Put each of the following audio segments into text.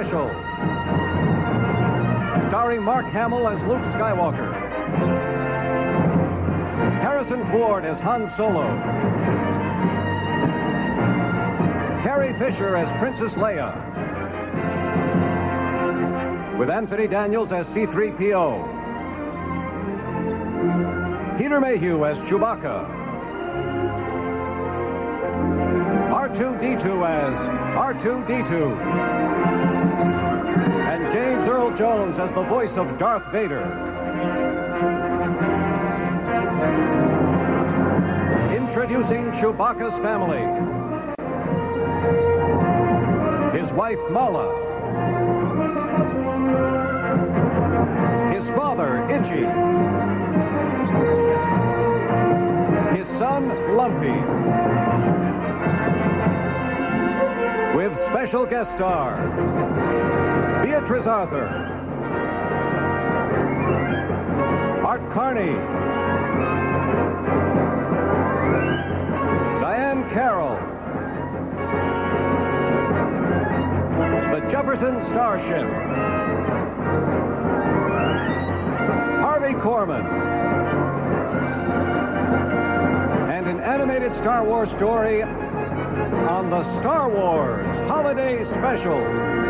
Special. Starring Mark Hamill as Luke Skywalker. Harrison Ford as Han Solo. Carrie Fisher as Princess Leia. With Anthony Daniels as C3PO. Peter Mayhew as Chewbacca. R2D2 as R2D2. Jones as the voice of Darth Vader. Introducing Chewbacca's family. His wife Mala. His father, Itchy. His son, Lumpy. With special guest star, Beatrice Arthur. Art Carney. Diane Carroll. The Jefferson Starship. Harvey Korman. And an animated Star Wars story on the Star Wars Holiday Special.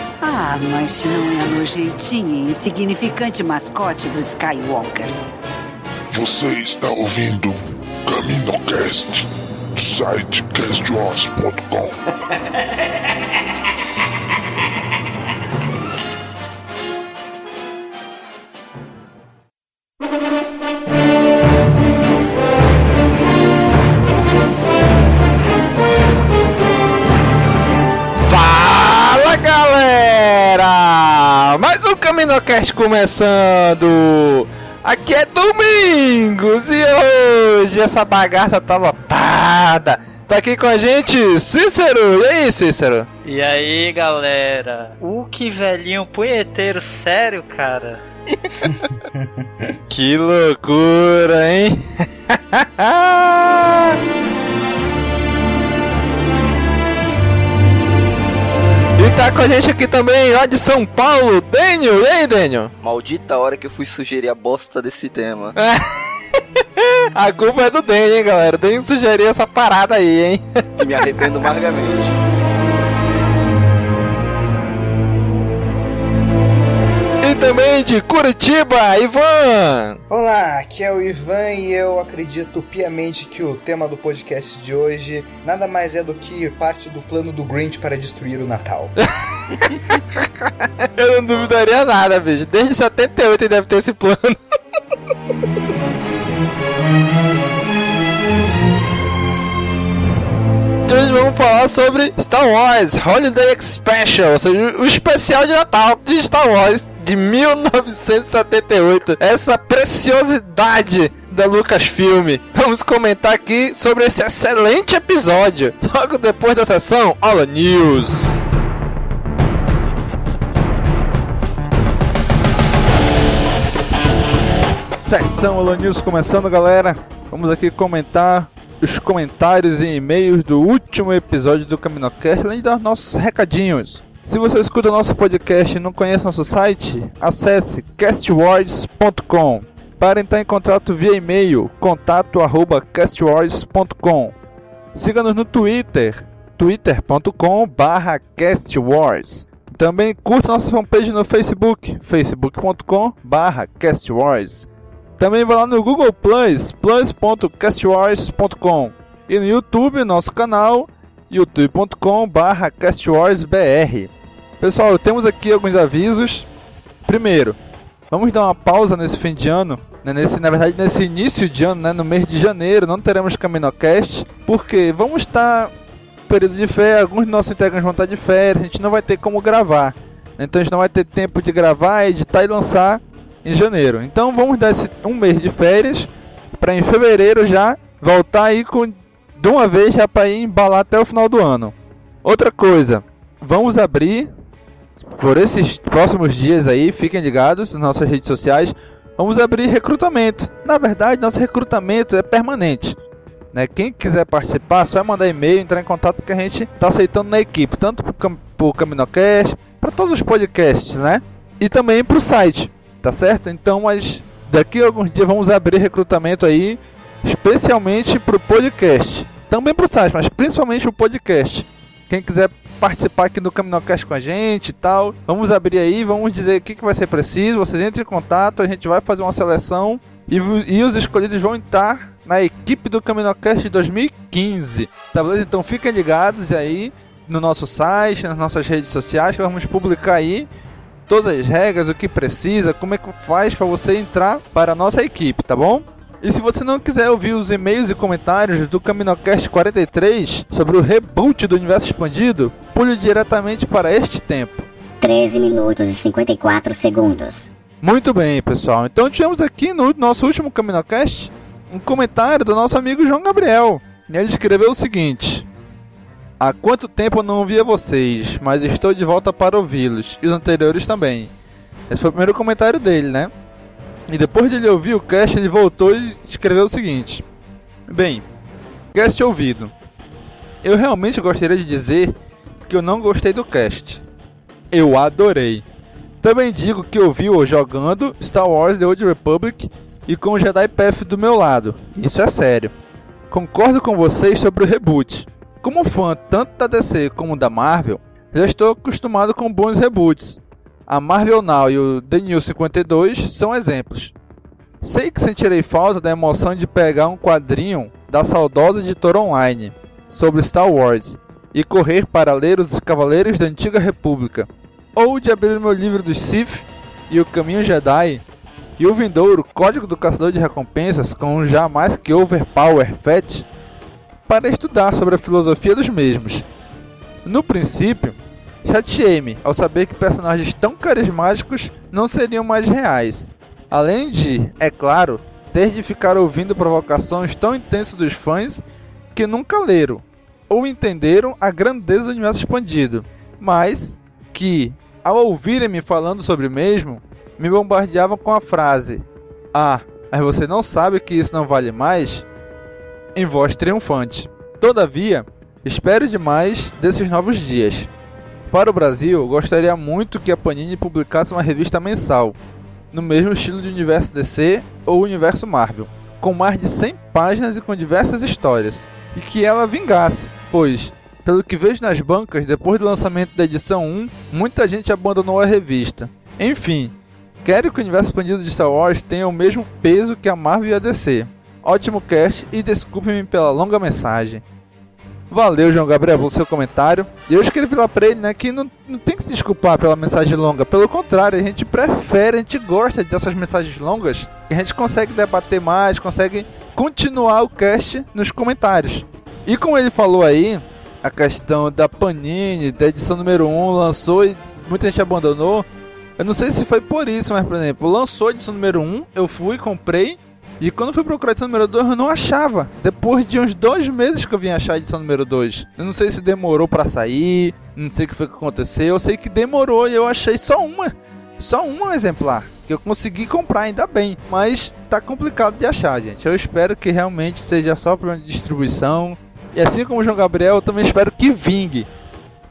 Ah, mas se não é nojentinha e insignificante mascote do Skywalker. Você está ouvindo CaminoCast do site castwars.com. Mais CaminoCast começando! Aqui é Domingos e hoje essa bagaça tá lotada! Tá aqui com a gente Cícero! E aí, Cícero? E aí, galera? Uh, que velhinho punheteiro, sério, cara? Que loucura, hein? E tá com a gente aqui também, lá de São Paulo, Daniel. E aí, Daniel? Maldita hora que eu fui sugerir a bosta desse tema. A culpa é do Daniel, hein, galera? O Daniel sugeriu essa parada aí, hein? E me arrependo amargamente. Também de Curitiba, Ivan! Olá, aqui é o Ivan e eu acredito piamente que o tema do podcast de hoje nada mais é do que parte do plano do Grinch para destruir o Natal. Eu não duvidaria nada, bicho. Desde 78 ele deve ter esse plano. Hoje vamos falar sobre Star Wars Holiday Special, ou seja, o especial de Natal de Star Wars de 1978. Essa preciosidade da Lucasfilm. Vamos comentar aqui sobre esse excelente episódio. Logo depois da sessão All News. Sessão Holo News começando, galera. Vamos aqui comentar os comentários e e-mails do último episódio do CaminoCast, além dar nossos recadinhos. Se você escuta nosso podcast e não conhece nosso site, acesse castwords.com. Para entrar em contato via e-mail, contato@castwords.com. Siga-nos no Twitter, twitter.com barra castwars. Também curta nossa fanpage no Facebook, facebook.com barra castwars. Também vai lá no Google Plus, plus.castwars.com e no YouTube, nosso canal, youtube.com barra castwarsbr. Pessoal, temos aqui alguns avisos. Primeiro, vamos dar uma pausa nesse fim de ano, né, nesse, na verdade nesse início de ano, né, no mês de janeiro, não teremos Caminocast, porque vamos estar período de férias, alguns de nossos integrantes vão estar de férias, a gente não vai ter como gravar. Então a gente não vai ter tempo de gravar, editar e lançar em janeiro. Então vamos dar esse um mês de férias para em fevereiro já voltar aí com de uma vez já para embalar até o final do ano. Outra coisa, vamos abrir por esses próximos dias aí, fiquem ligados nas nossas redes sociais, vamos abrir recrutamento. Na verdade, nosso recrutamento é permanente. Né? Quem quiser participar, só é mandar e-mail, entrar em contato porque a gente está aceitando na equipe, tanto para o Caminocast, para todos os podcasts, né? E também para o site, tá certo? Então, mas daqui a alguns dias vamos abrir recrutamento aí, especialmente para o podcast. Também para o site, mas principalmente o podcast. Quem quiser participar aqui do Caminocast com a gente e tal, vamos abrir aí, vamos dizer o que, que vai ser preciso. Vocês entrem em contato, a gente vai fazer uma seleção e, e os escolhidos vão estar na equipe do Caminocast 2015. Tá beleza? Então fiquem ligados aí no nosso site, nas nossas redes sociais, que vamos publicar aí todas as regras, o que precisa, como é que faz para você entrar para a nossa equipe, tá bom? E se você não quiser ouvir os e-mails e comentários do Caminocast 43 sobre o reboot do universo expandido, pule diretamente para este tempo. 13 minutos e 54 segundos. Muito bem, pessoal. Então tivemos aqui no nosso último Caminocast um comentário do nosso amigo João Gabriel. Ele escreveu o seguinte: Há quanto tempo eu não via vocês, mas estou de volta para ouvi-los, e os anteriores também. Esse foi o primeiro comentário dele, né? E depois de ele ouvir o cast, ele voltou e escreveu o seguinte: Bem, cast ouvido. Eu realmente gostaria de dizer que eu não gostei do cast. Eu adorei. Também digo que ouvi o jogando Star Wars The Old Republic e com o Jedi Path do meu lado. Isso é sério. Concordo com vocês sobre o reboot. Como fã tanto da DC como da Marvel, já estou acostumado com bons reboots. A Marvel Now e o The New 52 são exemplos. Sei que sentirei falta da emoção de pegar um quadrinho da saudosa editora online sobre Star Wars e correr para ler os Cavaleiros da Antiga República, ou de abrir meu livro dos Sith e o Caminho Jedi e o vindouro Código do Caçador de Recompensas com um já mais que overpower fetch para estudar sobre a filosofia dos mesmos. No princípio, Chateei-me ao saber que personagens tão carismáticos não seriam mais reais. Além de, é claro, ter de ficar ouvindo provocações tão intensas dos fãs que nunca leram ou entenderam a grandeza do universo expandido, mas que, ao ouvirem-me falando sobre o mesmo, me bombardeavam com a frase: Ah, mas você não sabe que isso não vale mais? Em voz triunfante. Todavia, espero demais desses novos dias. Para o Brasil, gostaria muito que a Panini publicasse uma revista mensal, no mesmo estilo de Universo DC ou Universo Marvel, com mais de 100 páginas e com diversas histórias, e que ela vingasse, pois, pelo que vejo nas bancas, depois do lançamento da edição 1, muita gente abandonou a revista. Enfim, quero que o universo expandido de Star Wars tenha o mesmo peso que a Marvel e a DC. Ótimo cast e desculpe-me pela longa mensagem. Valeu, João Gabriel, pelo seu comentário. E eu escrevi lá pra ele, né, que não, não tem que se desculpar pela mensagem longa. Pelo contrário, a gente prefere, a gente gosta dessas mensagens longas. A gente consegue debater mais, consegue continuar o cast nos comentários. E como ele falou aí, a questão da Panini, da edição número 1, lançou e muita gente abandonou. Eu não sei se foi por isso, mas por exemplo, lançou a edição número 1, eu fui, comprei e quando fui procurar a edição número 2, eu não achava. Depois de uns dois meses que eu vim achar a edição número 2. Eu não sei se demorou para sair, não sei o que foi que aconteceu. Eu sei que demorou e eu achei só uma. Só um exemplar. Que eu consegui comprar, ainda bem. Mas tá complicado de achar, gente. Eu espero que realmente seja só problema de distribuição. E assim como o João Gabriel, eu também espero que vingue.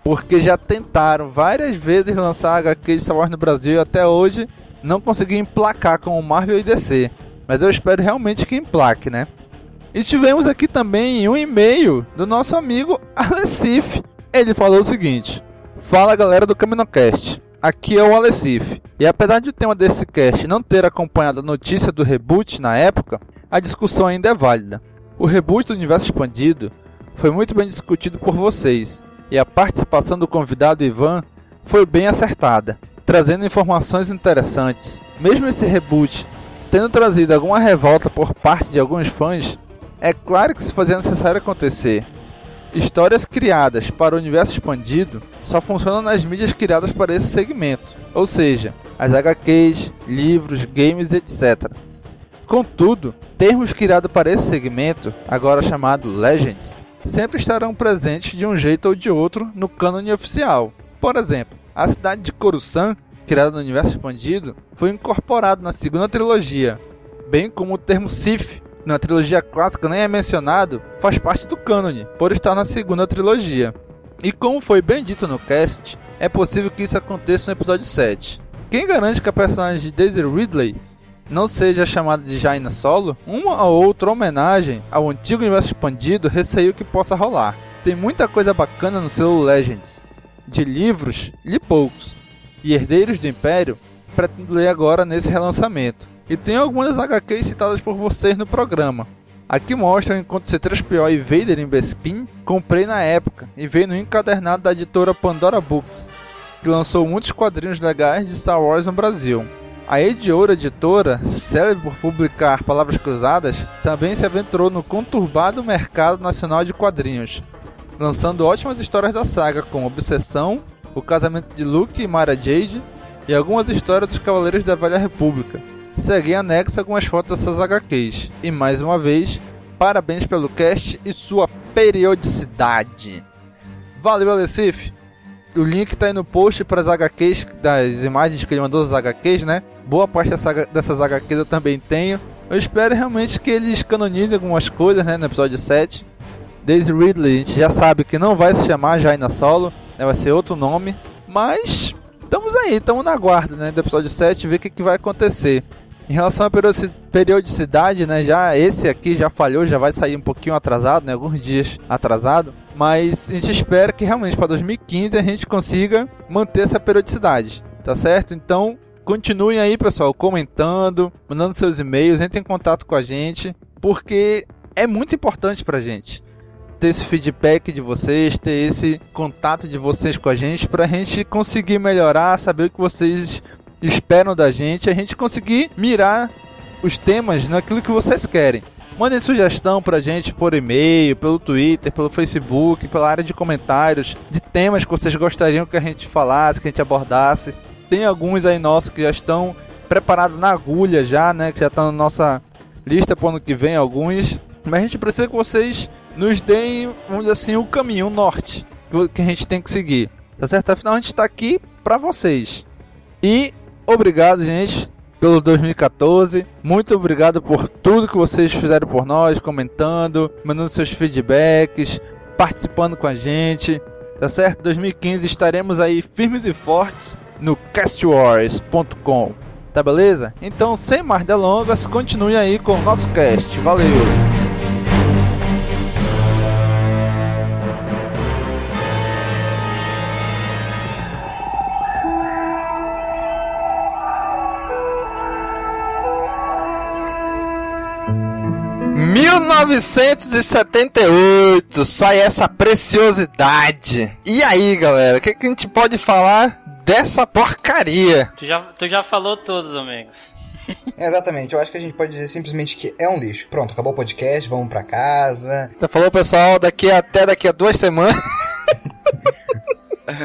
Porque já tentaram várias vezes lançar HQ de Star Wars no Brasil e até hoje não conseguiram emplacar com o Marvel e DC. Mas eu espero realmente que emplaque, né? E tivemos aqui também um e-mail do nosso amigo Alessif. Ele falou o seguinte: Fala galera do CaminoCast. Aqui é o Alessif. E apesar de o tema desse cast não ter acompanhado a notícia do reboot na época, a discussão ainda é válida. O reboot do universo expandido foi muito bem discutido por vocês, e a participação do convidado Ivan foi bem acertada, trazendo informações interessantes. Mesmo esse reboot tendo trazido alguma revolta por parte de alguns fãs, é claro que se fazia necessário acontecer. Histórias criadas para o universo expandido só funcionam nas mídias criadas para esse segmento, ou seja, as HQs, livros, games, etc. Contudo, termos criados para esse segmento, agora chamado Legends, sempre estarão presentes de um jeito ou de outro no cânone oficial. Por exemplo, a cidade de Coruscant, criada no universo expandido, foi incorporada na segunda trilogia, bem como o termo Sith, na trilogia clássica nem é mencionado, faz parte do cânone, por estar na segunda trilogia. E como foi bem dito no cast, é possível que isso aconteça no episódio 7. Quem garante que a personagem de Daisy Ridley não seja chamada de Jaina Solo, uma ou outra homenagem ao antigo universo expandido receio que possa rolar. Tem muita coisa bacana no selo Legends. De livros, li poucos. E Herdeiros do Império, pretendo ler agora nesse relançamento. E tem algumas HQs citadas por vocês no programa. Aqui mostra enquanto C3PO e Vader em Bespin comprei na época e veio no encadernado da editora Pandora Books, que lançou muitos quadrinhos legais de Star Wars no Brasil. A Ediora Editora, célebre por publicar palavras cruzadas, também se aventurou no conturbado mercado nacional de quadrinhos, lançando ótimas histórias da saga como Obsessão, O Casamento de Luke e Mara Jade e algumas histórias dos Cavaleiros da Velha República segue anexo algumas fotos dessas HQs. E mais uma vez, parabéns pelo cast e sua periodicidade. Valeu, Alessif! O link tá aí no post para as HQs, das imagens que ele mandou das HQs, né? Boa parte dessa, dessas HQs eu também tenho. Eu espero realmente que eles canonizem algumas coisas, né? No episódio 7. Daisy Ridley, a gente já sabe que não vai se chamar Jaina Solo, né, vai ser outro nome. Mas estamos aí, estamos na guarda, né? Do episódio 7, ver o que, que vai acontecer. Em relação à periodicidade, né, já esse aqui já falhou, já vai sair um pouquinho atrasado, né, alguns dias atrasado, mas a gente espera que realmente para 2015 a gente consiga manter essa periodicidade, tá certo? Então, continuem aí, pessoal, comentando, mandando seus e-mails, entrem em contato com a gente, porque é muito importante pra gente ter esse feedback de vocês, ter esse contato de vocês com a gente, pra gente conseguir melhorar, saber o que vocês esperam da gente, a gente conseguir mirar os temas naquilo que vocês querem. Mandem sugestão pra gente por e-mail, pelo Twitter, pelo Facebook, pela área de comentários, de temas que vocês gostariam que a gente falasse, que a gente abordasse. Tem alguns aí nossos que já estão preparados na agulha já, né? Que já estão na nossa lista pro ano que vem, alguns. Mas a gente precisa que vocês nos deem, vamos dizer assim, o caminho, o norte que a gente tem que seguir. Tá certo? Afinal, a gente tá aqui pra vocês. E obrigado, gente, pelo 2014. Muito obrigado por tudo que vocês fizeram por nós, comentando, mandando seus feedbacks, participando com a gente. Tá certo? 2015 estaremos aí firmes e fortes no castwars.com. Tá beleza? Então, sem mais delongas, continue aí com o nosso cast. Valeu! 1978 sai essa preciosidade. E aí, galera, o que, que, a gente pode falar dessa porcaria? Tu já, tu já falou tudo, Domingos. É, exatamente, eu acho que a gente pode dizer simplesmente que é um lixo. Pronto, acabou o podcast, vamos pra casa. Então falou, pessoal, daqui até daqui a duas semanas.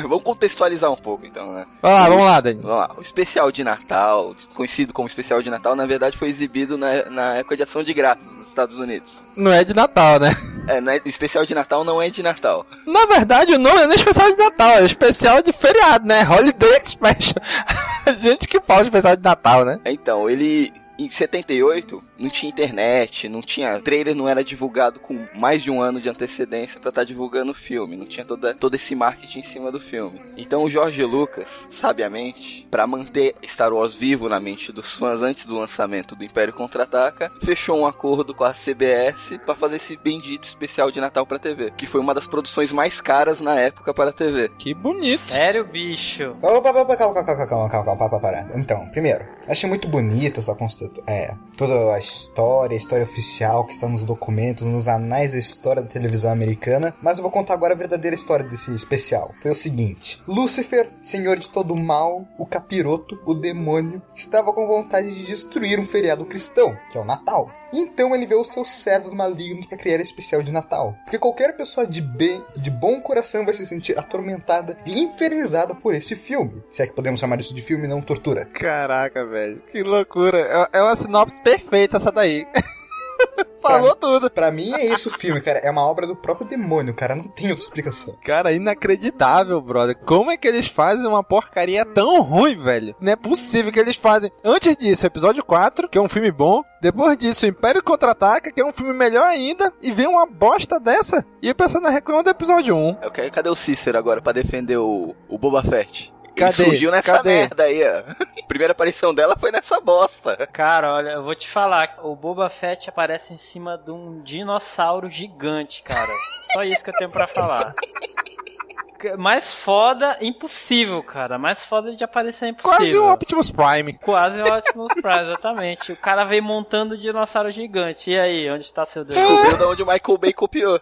vamos contextualizar um pouco, então, né? Ah, vamos lá, Dani. Vamos lá. O especial de Natal, conhecido como especial de Natal, na verdade foi exibido na, na época de ação de graças Estados Unidos. Não é de Natal, né? É, não é, o especial de Natal não é de Natal. Na verdade, o nome não é especial de Natal, é especial de feriado, né? Holiday Special. A gente que fala especial de Natal, né? Então, ele em 78 não tinha internet, não tinha trailer, não era divulgado com mais de um ano de antecedência para estar tá divulgando o filme, não tinha toda, todo esse marketing em cima do filme. Então o George Lucas, sabiamente, para manter Star Wars vivo na mente dos fãs antes do lançamento do Império Contra-Ataca, fechou um acordo com a CBS para fazer esse bendito especial de Natal para TV, que foi uma das produções mais caras na época para TV. Que bonito. Sério, bicho? Opa, opa, calma, calma, calma, calma, calma, calma, calma, Então, primeiro, achei muito bonita essa construção, é, toda a história, a história oficial que está nos documentos, nos anais da história da televisão americana, mas eu vou contar agora a verdadeira história desse especial. Foi o seguinte: Lúcifer, senhor de todo o mal, o capiroto, o demônio, estava com vontade de destruir um feriado cristão, que é o Natal. Então ele vê os seus servos malignos para criar esse especial de Natal. Porque qualquer pessoa de bem, de bom coração vai se sentir atormentada e infernizada por esse filme. Se é que podemos chamar isso de filme, não tortura. Caraca, velho. Que loucura. É, é uma sinopse perfeita essa daí. Falou pra, tudo. Pra mim é isso o filme, cara. É uma obra do próprio demônio, cara. Não tem outra explicação. Cara, inacreditável, brother. Como é que eles fazem uma porcaria tão ruim, velho? Não é possível que eles fazem. Antes disso, episódio 4, que é um filme bom. Depois disso, Império Contra-Ataca, que é um filme melhor ainda. E vem uma bosta dessa. E o pessoal reclama do episódio 1. Eu quero, cadê o Cícero agora pra defender o, o Boba Fett? Cadê? Surgiu nessa Cadê? merda aí, ó. A primeira aparição dela foi nessa bosta. Cara, olha, eu vou te falar, o Boba Fett aparece em cima de um dinossauro gigante, cara. Só isso que eu tenho pra falar. Mais foda, impossível, cara. Mais foda de aparecer é impossível. Quase o Optimus Prime. Quase o Optimus Prime, exatamente. O cara veio montando o dinossauro gigante. E aí, onde está seu Deus? Descobriu de onde o Michael Bay copiou.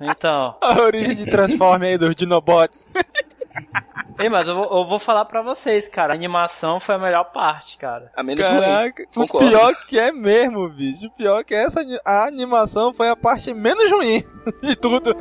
Então. A origem de Transform aí dos Dinobots. Ei, mas eu vou, eu vou, falar pra vocês, cara. A animação foi a melhor parte, cara. A menos Caraca, ruim. o pior que é mesmo, bicho. O pior que essa a animação foi a parte menos ruim de tudo.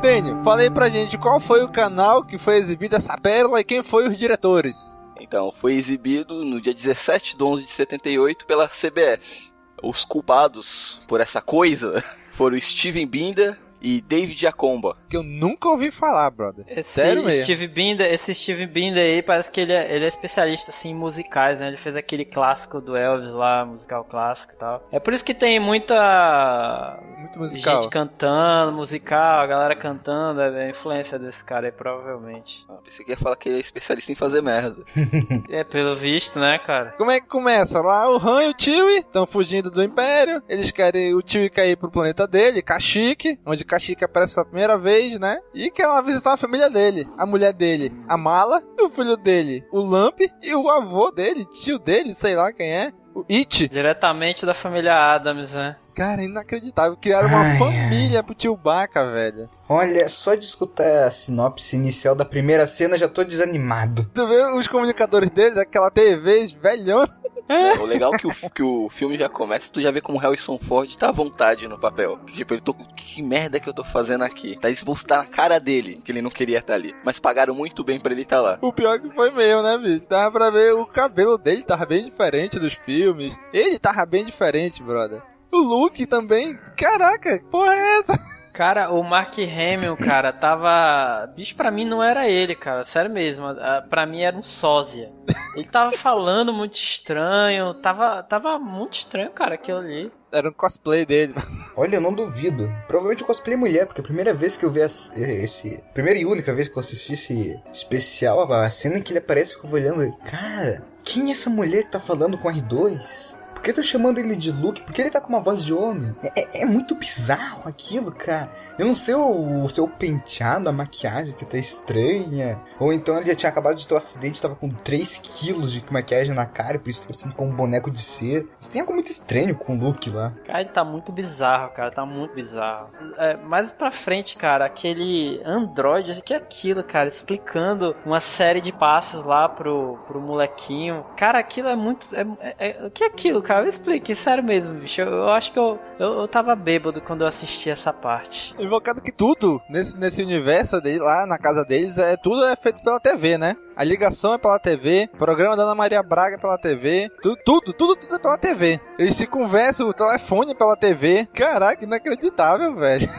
Daniel, fala aí pra gente qual foi o canal que foi exibido essa pérola e quem foi os diretores. Então, foi exibido no dia 17 de 11 de 78 pela CBS. Os culpados por essa coisa foram Steven Binder e David Acomba. Que eu nunca ouvi falar, brother. Esse Sério mesmo? Steve Binder, esse Steve Binder aí parece que ele é, ele é especialista assim, em musicais, né? Ele fez aquele clássico do Elvis lá, musical clássico e tal. É por isso que tem muita Muito musical. gente cantando, musical, a galera cantando, é a influência desse cara aí, provavelmente. Ah, pensei que ia falar que ele é especialista em fazer merda. é, pelo visto, né, cara? Como é que começa? Lá o Han e o Chewie estão fugindo do Império. Eles querem o Chewie cair pro planeta dele, Kashyyyk, onde Kashyyyk aparece pela primeira vez, né? E quer lá visitar a família dele. A mulher dele, a Mala, e o filho dele, o Lamp, e o avô dele, tio dele, sei lá quem é, o It. Diretamente da família Adams, né? Cara, inacreditável. Criaram uma Ai, família pro tio Baca, velho. Olha, só de escutar a sinopse inicial da primeira cena já tô desanimado. Tu vê os comunicadores deles, aquela TV velhão. É, o legal é que o, que o filme já começa, tu já vê como o Harrison Ford tá à vontade no papel. Tipo, ele tô. Que merda que eu tô fazendo aqui? Tá exposto tá na cara dele, que ele não queria estar ali. Mas pagaram muito bem pra ele estar lá. O pior que foi mesmo, né, bicho? Dava pra ver o cabelo dele, tava bem diferente dos filmes. Ele tava bem diferente, brother. O look também. Caraca, que porra é essa? Cara, o Mark Hamill, cara, tava. Bicho, pra mim não era ele, cara. Sério mesmo. Pra mim era um sósia. Ele tava falando muito estranho. Tava, tava muito estranho, cara, aquilo ali. Era um cosplay dele. Olha, eu não duvido. Provavelmente eu cosplay mulher, porque a primeira vez que eu vi esse, esse. Primeira e única vez que eu assisti esse especial, a cena em que ele aparece, eu vou olhando. Cara, quem é essa mulher que tá falando com R2? Por que tô chamando ele de Luke? Por que ele tá com uma voz de homem? É, é muito bizarro aquilo, cara. Eu não sei o, o seu penteado, a maquiagem que tá estranha. Ou então ele já tinha acabado de ter um acidente, tava com 3 quilos de maquiagem na cara, por isso tá parecendo com um boneco de cera. Mas tem algo muito estranho com o Luke lá. Cara, ele tá muito bizarro, cara. Tá muito bizarro. É, mais pra frente, cara, aquele Android, o que é aquilo, cara? Explicando uma série de passos lá pro, pro molequinho. Cara, aquilo é muito. É, é- é- o que é aquilo, cara? Me explique, sério mesmo, bicho. Eu, eu acho que eu, eu, eu tava bêbado quando eu assisti essa parte. Invocado que tudo nesse, nesse universo dele, lá na casa deles, é tudo é feito pela TV, né? A ligação é pela TV, o programa da Ana Maria Braga é pela TV, tudo, tudo, tudo, tudo é pela TV. Eles se conversam, o telefone é pela TV. Caraca, inacreditável, velho.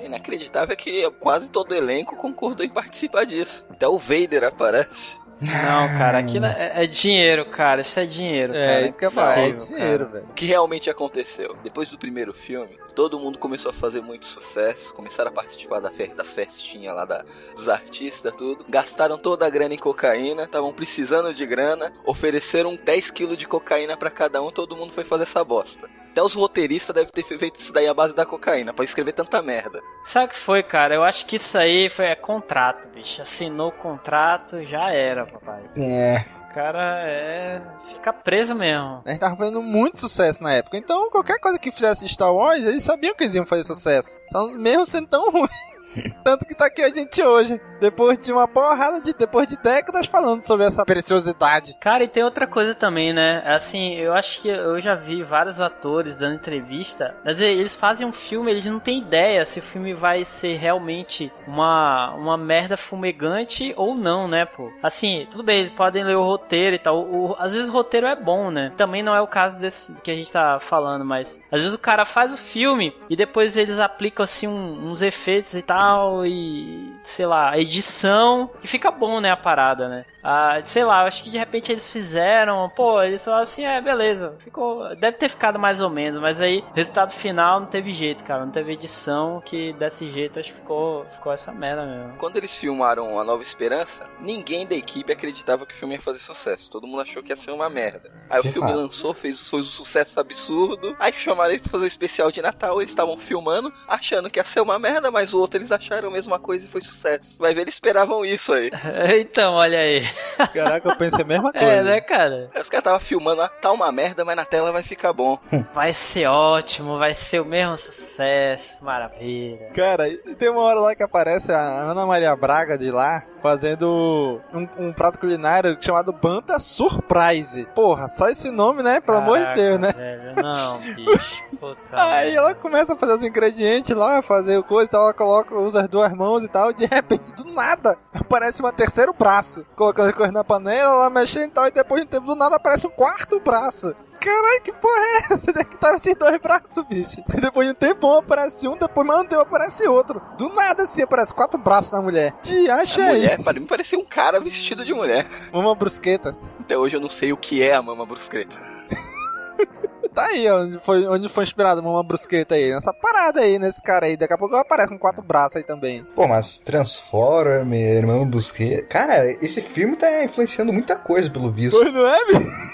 Inacreditável é que quase todo elenco concordou em participar disso. Até o Vader aparece. Não, cara, aquilo é, é dinheiro, cara. Isso é dinheiro, É, cara. isso que é Impossível, dinheiro, cara. velho. O que realmente aconteceu? Depois do primeiro filme, todo mundo começou a fazer muito sucesso, começaram a participar da fe- das festinhas lá da- dos artistas, tudo. Gastaram toda a grana em cocaína, estavam precisando de grana, ofereceram 10 quilos de cocaína pra cada um, todo mundo foi fazer essa bosta. Até os roteiristas devem ter feito isso daí à base da cocaína, pra escrever tanta merda. Sabe o que foi, cara? Eu acho que isso aí foi é contrato, bicho. Assinou o contrato, já era, papai. É. O cara é. fica preso mesmo. A gente tava fazendo muito sucesso na época. Então, qualquer coisa que fizesse Star Wars, eles sabiam que eles iam fazer sucesso. Então, mesmo sendo tão ruim. Tanto que tá aqui a gente hoje. Depois de uma porrada de. Depois de décadas falando sobre essa preciosidade. Cara, e tem outra coisa também, né? Assim, eu acho que eu já vi vários atores dando entrevista. Mas eles fazem um filme, eles não têm ideia se o filme vai ser realmente uma, uma merda fumegante ou não, né, pô? Assim, tudo bem, eles podem ler o roteiro e tal. O, às vezes o roteiro é bom, né? Também não é o caso desse que a gente tá falando, mas às vezes o cara faz o filme e depois eles aplicam assim um- uns efeitos e tal e sei lá, edição e fica bom, né, a parada, né? Ah, sei lá, acho que de repente eles fizeram, pô, eles falaram assim, é, beleza, ficou, deve ter ficado mais ou menos, mas aí, resultado final não teve jeito, cara, não teve edição que desse jeito, acho que ficou, ficou essa merda mesmo. Quando eles filmaram A Nova Esperança, ninguém da equipe acreditava que o filme ia fazer sucesso. Todo mundo achou que ia ser uma merda. Aí De o filme lançou, fez, fez um sucesso absurdo. Aí chamaram ele pra fazer o especial de Natal. Eles estavam filmando, achando que ia ser uma merda, mas o outro eles acharam a mesma coisa e foi sucesso. Vai ver, eles esperavam isso aí. então, olha aí. Caraca, eu pensei a mesma coisa. É, né, cara? Os caras estavam filmando, ah, tá uma merda, mas na tela vai ficar bom. Vai ser ótimo, vai ser o mesmo sucesso, maravilha. Cara, e tem uma hora lá que aparece a Ana Maria Braga de lá fazendo um, um prato culinário chamado Banta Surprise. Porra, só esse nome, né? Pelo amor de Caraca, Deus, né? Velho, não, bicho. Puta Aí ela começa a fazer os ingredientes lá, fazer o coisa e tal, ela coloca, usa as duas mãos e tal, de repente, do nada, aparece um terceiro braço, colocando as coisas na panela, ela mexendo e tal, e depois de um tempo, do nada, aparece um quarto braço. Caralho, que porra é essa? Onde é que tava esses dois braços, bicho? E depois de um tempão aparece um, depois mais um tempo aparece outro. Do nada assim, aparece quatro braços na mulher. De acha aí. mulher, para mim, parecia um cara vestido de mulher. Uma brusqueta. Até hoje eu não sei o que é a mama brusqueta. Tá aí, onde foi, onde foi inspirado uma brusqueta aí. Nessa parada aí, nesse cara aí. Daqui a pouco aparece com quatro braços aí também. Pô, mas Transformer, Irmão Busquet. Cara, esse filme tá influenciando muita coisa, pelo visto. Pois não é?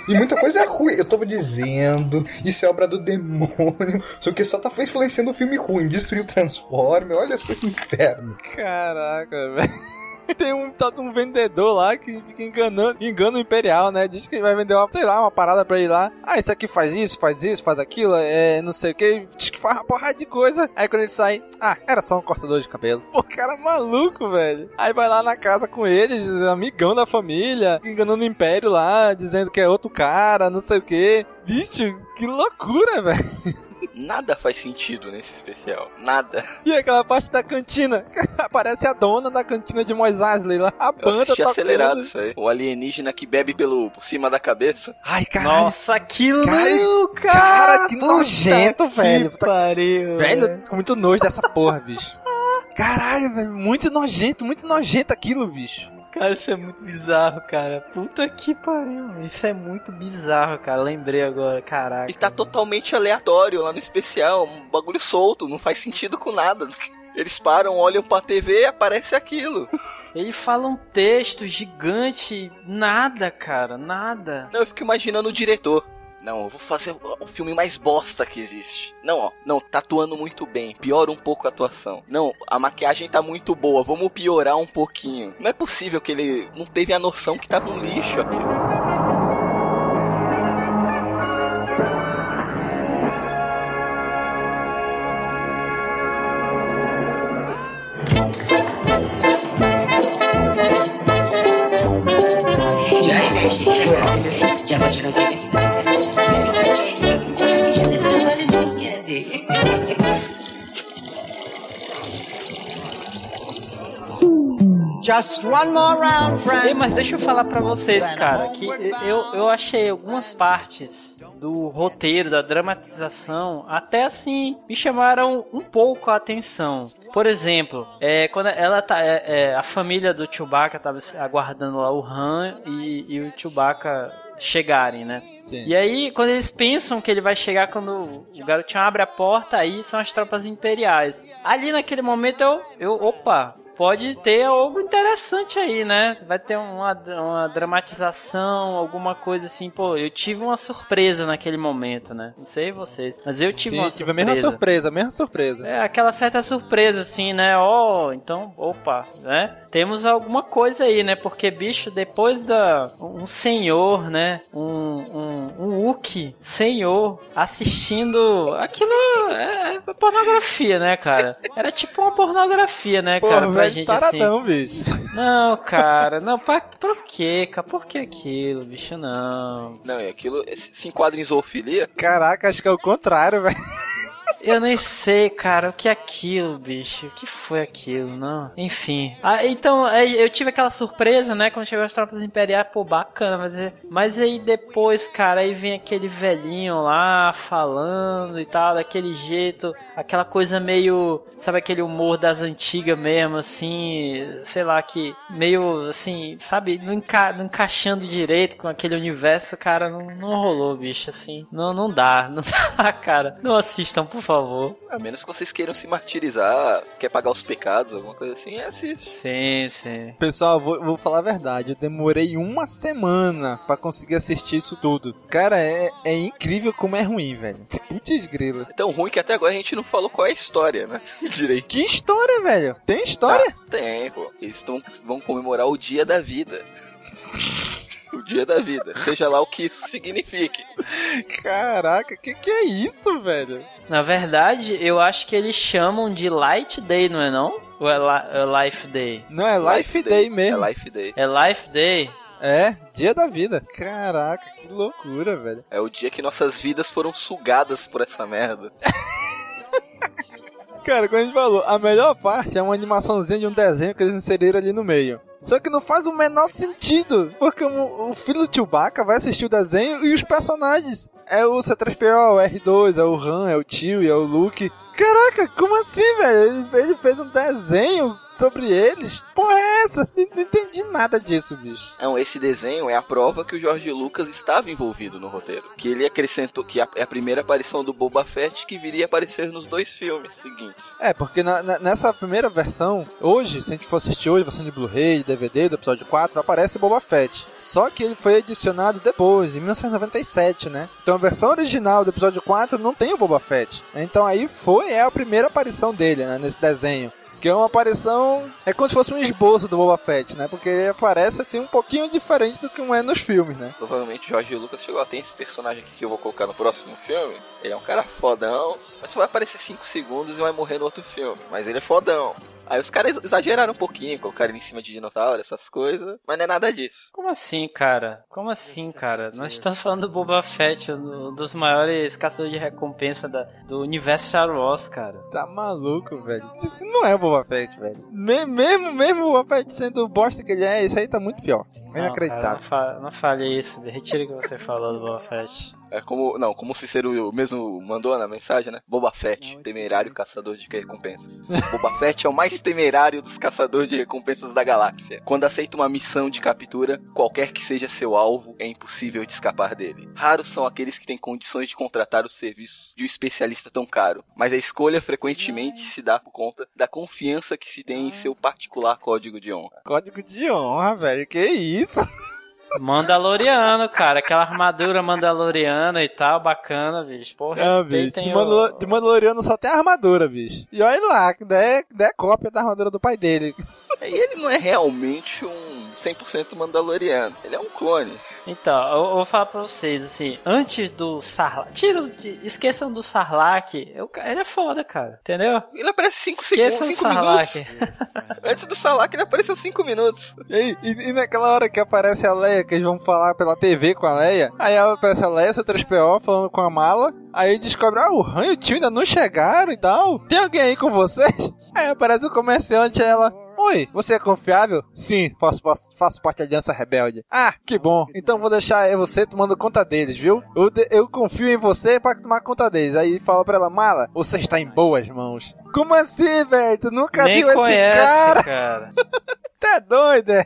E muita coisa é ruim. Eu tava dizendo, isso é obra do demônio. Só que só tá influenciando o filme ruim. Destruiu o Transformer. Olha só que inferno. Caraca, velho. Tem um de um vendedor lá que fica enganando, engana o Imperial, né? Diz que vai vender uma, sei lá, uma parada pra ele lá. Ah, isso aqui faz isso, faz isso, faz aquilo, é não sei o que. Diz que faz uma porrada de coisa. Aí quando ele sai, ah, era só um cortador de cabelo. Pô, cara maluco, velho. Aí vai lá na casa com eles, amigão da família, enganando o Império lá, dizendo que é outro cara, não sei o que. Bicho, que loucura, velho. Nada faz sentido nesse especial. Nada. E aquela parte da cantina? Aparece a dona da cantina de Mois Eisley lá. A Eu banda assisti tocando. acelerado isso aí. O alienígena que bebe pelo por cima da cabeça. Ai, caralho. Nossa, que louco, Cara, cara. cara, que nojento, velho. Que pariu. Velho, com muito nojo dessa porra, bicho. Caralho, velho, muito nojento, muito nojento aquilo, bicho. Cara, isso é muito bizarro, cara. Puta que pariu. Isso é muito bizarro, cara. Lembrei agora, caraca. E tá totalmente aleatório lá no especial. Um bagulho solto, não faz sentido com nada. Eles param, olham pra TV e aparece aquilo. Ele fala um texto gigante. Nada, cara, nada. Não, eu fico imaginando o diretor. Não, eu vou fazer o filme mais bosta que existe. Não, ó, não, tá atuando muito bem. Piora um pouco a atuação. Não, a maquiagem tá muito boa, vamos piorar um pouquinho. Não é possível que ele não teve a noção que tava um lixo aquilo. Já pode tirar o dedo aqui. Just one more round, Ei, mas deixa eu falar pra vocês, cara, que eu, eu achei algumas partes do roteiro, da dramatização, até assim, me chamaram um pouco a atenção. Por exemplo, é, quando ela tá. É, é, a família do Chewbacca tava aguardando lá o Han e, e o Chewbacca chegarem, né? Sim. E aí, quando eles pensam que ele vai chegar quando o garotinho abre a porta, aí são as tropas imperiais. Ali naquele momento eu, eu opa, pode ter algo interessante aí, né? Vai ter uma, uma dramatização, alguma coisa assim. Pô, eu tive uma surpresa naquele momento, né? Não sei vocês, mas eu tive Sim, uma tive surpresa. a mesma surpresa, a mesma surpresa. É, aquela certa surpresa, assim, né? Ó, oh, então, opa, né? Temos alguma coisa aí, né? Porque, bicho, depois da. Um senhor, né? Um, um, um Wookie senhor assistindo. Aquilo é, é pornografia, né, cara? Era tipo uma pornografia, né, Pô, cara? Pra gente taradão, assim. bicho. Não, cara, não, pra, por quê, cara? Por que aquilo, bicho? Não. Não, e aquilo se enquadra em zoofilia? Caraca, acho que é o contrário, velho. Eu nem sei, cara, o que é aquilo, bicho? O que foi aquilo, não? Enfim. Ah, então, eu tive aquela surpresa, né? Quando chegou as tropas imperiais, pô, bacana, mas, mas aí depois, cara, aí vem aquele velhinho lá falando e tal, daquele jeito, aquela coisa meio, sabe, aquele humor das antigas mesmo, assim, sei lá, que meio assim, sabe, não, enca não encaixando direito com aquele universo, cara, não, não rolou, bicho, assim. Não, não dá, não dá, cara. Não assistam, por favor. A menos que vocês queiram se martirizar, quer pagar os pecados, alguma coisa assim, assiste. Sim, sim. Pessoal, vou, vou falar a verdade. Eu demorei uma semana para conseguir assistir isso tudo. Cara, é, é incrível como é ruim, velho. Putz grila. É tão ruim que até agora a gente não falou qual é a história, né? Direito. Que história, velho? Tem história? Ah, tem, pô. Eles tão, vão comemorar o dia da vida. O dia da vida, seja lá o que isso signifique. Caraca, que que é isso, velho? Na verdade, eu acho que eles chamam de Light Day, não é não? Ou é, li é Life Day? Não, é Life, Life Day, Day, mesmo. É Life Day. É Life Day? É, dia da vida. Caraca, que loucura, velho. É o dia que nossas vidas foram sugadas por essa merda. Cara, como a gente falou, a melhor parte é uma animaçãozinha de um desenho que eles inseriram ali no meio. Só que não faz o menor sentido, porque o, o filho do Chewbacca vai assistir o desenho e os personagens. É o C3PO, é o R2, é o Han, é o Tio é o Luke. Caraca, como assim, velho? Ele, ele fez um desenho sobre eles? Porra, é essa? Não, entendi nada disso, bicho. Não, esse desenho é a prova que o George Lucas estava envolvido no roteiro. Que ele acrescentou que é a primeira aparição do Boba Fett que viria a aparecer nos dois filmes seguintes. É, porque na, na, nessa primeira versão, hoje, se a gente for assistir hoje, versão de Blu-ray, DVD do episódio 4, aparece Boba Fett. Só que ele foi adicionado depois, em 1997, né? Então a versão original do episódio 4 não tem o Boba Fett. Então aí foi é a primeira aparição dele, né, nesse desenho. Que é uma aparição. É como se fosse um esboço do Boba Fett, né? Porque ele aparece assim um pouquinho diferente do que é nos filmes, né? Provavelmente o Jorge Lucas chegou, tem esse personagem aqui que eu vou colocar no próximo filme. Ele é um cara fodão, mas só vai aparecer 5 segundos e vai morrer no outro filme. Mas ele é fodão. Aí os caras exageraram um pouquinho, colocaram ele em cima de dinossauro, essas coisas, mas não é nada disso. Como assim, cara? Como assim, cara? Nós estamos falando do Boba Fett, um dos maiores caçadores de recompensa da, do universo Star Wars, cara. Tá maluco, velho. Isso não é o Boba Fett, velho. mesmo, mesmo o Boba Fett sendo o bosta que ele é, isso aí tá muito pior. É inacreditável. Não, cara, não, fa não fale isso, retire o que você falou do Boba Fett. É como. Não, como o Cicero mesmo mandou na mensagem, né? Boba Fett, temerário caçador de recompensas. Boba Fett é o mais temerário dos caçadores de recompensas da galáxia. Quando aceita uma missão de captura, qualquer que seja seu alvo, é impossível de escapar dele. Raros são aqueles que têm condições de contratar os serviços de um especialista tão caro, mas a escolha frequentemente se dá por conta da confiança que se tem em seu particular código de honra. Código de honra, velho, que isso? Mandaloriano, cara. Aquela armadura mandaloriana e tal, bacana, bicho. Porra, Não, bicho. De, Mandal o... de Mandaloriano só tem a armadura, bicho. E olha lá, que é, é cópia da armadura do pai dele. E ele não é realmente um 100% Mandaloriano. Ele é um clone. Então, eu, eu vou falar pra vocês, assim, antes do Sarlacc, tira, esqueçam do Sarlacc, eu, ele é foda, cara, entendeu? Ele aparece 5 segundos, 5 minutos. antes do Sarlacc ele apareceu 5 minutos. E, e, e, naquela hora que aparece a Leia, que eles vão falar pela TV com a Leia, aí aparece a Leia, seu 3PO, falando com a mala, aí descobre, ah, o Han e o tio ainda não chegaram e tal, tem alguém aí com vocês? Aí aparece o comerciante ela, Oi, você é confiável? Sim, faço, faço, faço parte da Aliança Rebelde. Ah, que bom. Então vou deixar você tomando conta deles, viu? Eu, eu confio em você pra tomar conta deles. Aí fala pra ela, Mala, você está em boas mãos. Como assim, velho? Tu nunca Nem viu conhece, esse cara? cara. Tá doido, é?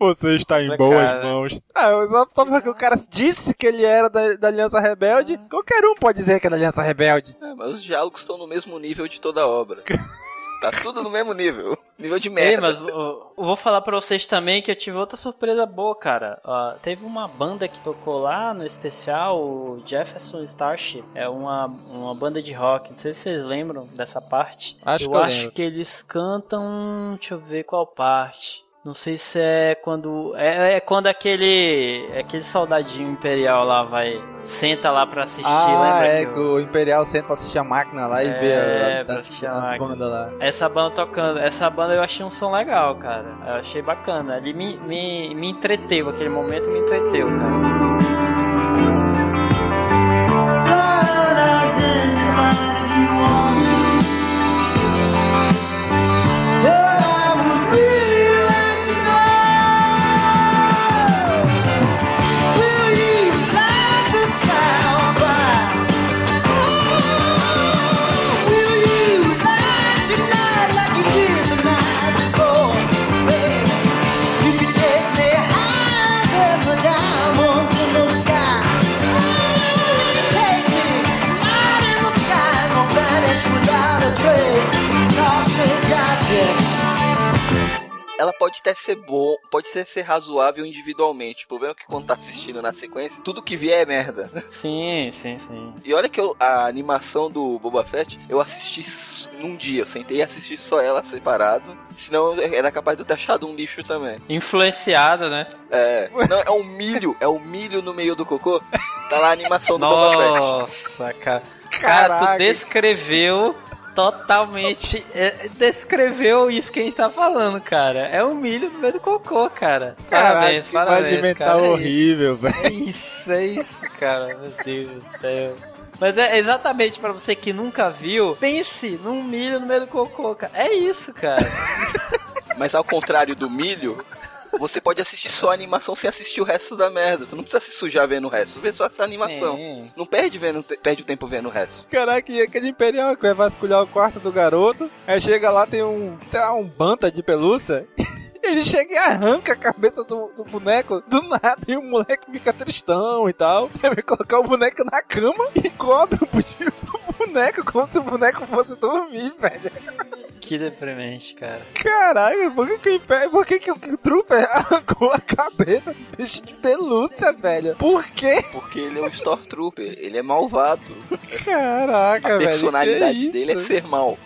Você está em boas Cara. mãos. Ah, só, só porque o cara disse que ele era da, da Aliança Rebelde, qualquer um pode dizer que é da Aliança Rebelde. É, mas os diálogos estão no mesmo nível de toda a obra. Tá tudo no mesmo nível. Nível de Ei, merda. mas eu, eu vou falar pra vocês também que eu tive outra surpresa boa, cara. Ó, teve uma banda que tocou lá no especial, o Jefferson Starship. É uma, uma banda de rock. Não sei se vocês lembram dessa parte. Acho eu que eu acho lembro. que eles cantam. Deixa eu ver qual parte. Não sei se é quando. É, é quando aquele. Aquele soldadinho imperial lá vai. Senta lá pra assistir, ah, lembra? é, que que o Imperial senta pra assistir a máquina lá e É, vê a, pra a, assistir a, a banda lá. Essa banda tocando, essa banda eu achei um som legal, cara. Eu achei bacana. Ele me, me, me entreteu, aquele momento me entreteu, cara. Pode até ser bom, pode até ser razoável individualmente. O problema é que quando tá assistindo na sequência, tudo que vier é merda. Sim, sim, sim. E olha que eu- a animação do Boba Fett, eu assisti num dia. Eu sentei e assisti só ela separado. Senão eu era capaz de eu ter achado um lixo também. Influenciado, né? É. Não, é um milho. É um milho no meio do cocô. Tá lá a animação do Boba Fett. Nossa, cara. Cara, Caraca. tu descreveu totalmente. é, descreveu isso que a gente tá falando, cara. É um milho no meio do cocô, cara. Parabéns, que parabéns. alimentar cara. É horrível, velho. É isso, é isso, cara. Meu Deus do céu. Mas é exatamente pra você que nunca viu, pense num milho no meio do cocô, cara. É isso, cara. Mas ao contrário do milho, você pode assistir só a animação sem assistir o resto da merda. Tu não precisa se sujar vendo o resto. Vê só essa animação. Sim. Não perde, vendo, perde o tempo vendo o resto. Caraca, e aquele Imperial que vai vasculhar o quarto do garoto, aí chega lá, tem um, lá, um banta de pelúcia. Ele chega e arranca a cabeça do, do boneco do nada e o moleque fica tristão e tal. Ele vai colocar o boneco na cama e cobre o bu- o boneco como se o boneco fosse dormir, velho. Que deprimente, cara. Caralho, por que, que o Império. Por que, que o, Trooper arrancou a cabeça do bicho de pelúcia, velho? Por quê? Porque ele é um Stormtrooper, ele é malvado. Caraca, A velho. personalidade que dele é ser mal.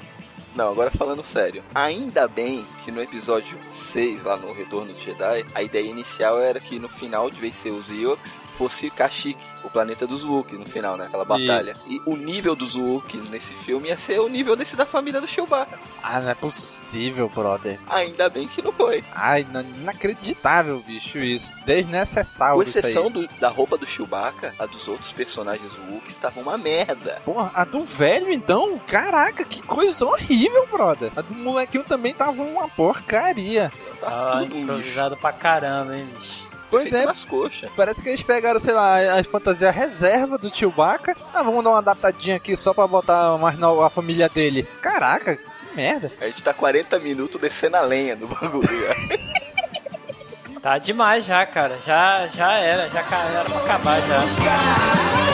Não, agora falando sério. Ainda bem que no episódio 6, lá no Retorno de Jedi, a ideia inicial era que no final, de vez de ser os Ewoks, fosse Kashyyyk, o planeta dos Wookiee, no final, né? Aquela batalha. Isso. E o nível dos Wookiee nesse filme ia ser o nível desse da família do Chewbacca. Ah, não é possível, brother. Ainda bem que não foi. Ai, não- inacreditável, bicho, isso. Desnecessário Com isso aí. exceção do- da roupa do Chewbacca, a dos outros personagens Wookiee estava uma merda. Porra, a do velho, então? Caraca, que coisa horrível, brother. A do molequinho também tava uma porcaria. Tá Ah, tudo um improvisado pra caramba, hein, bicho. Pois Feito é, nas coxas. parece que eles pegaram, sei lá, as fantasias reserva do Chewbacca. Ah, vamos dar uma adaptadinha aqui só pra botar mais a família dele. Caraca, que merda. A gente tá 40 minutos descendo a lenha do bagulho. já. Tá demais já, cara. Já, já era, já era pra acabar já.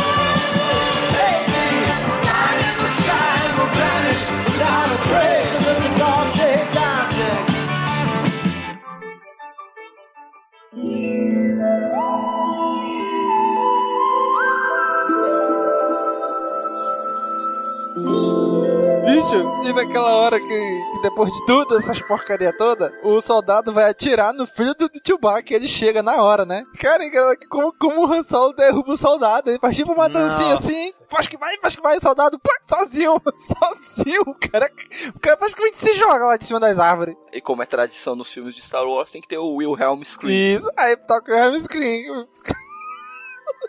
Bicho, e naquela hora que, que depois de tudo, essas porcaria toda, o soldado vai atirar no filho do, do Chewbacca e ele chega na hora, né? Cara, como, como o Han Solo derruba o soldado, ele faz tipo uma dancinha assim, faz que vai, faz que vai, soldado, pá, sozinho, sozinho, o cara, o cara praticamente se joga lá de cima das árvores. E como é tradição nos filmes de Star Wars, tem que ter o Wilhelm Scream. Isso, aí toca o Helm Screen.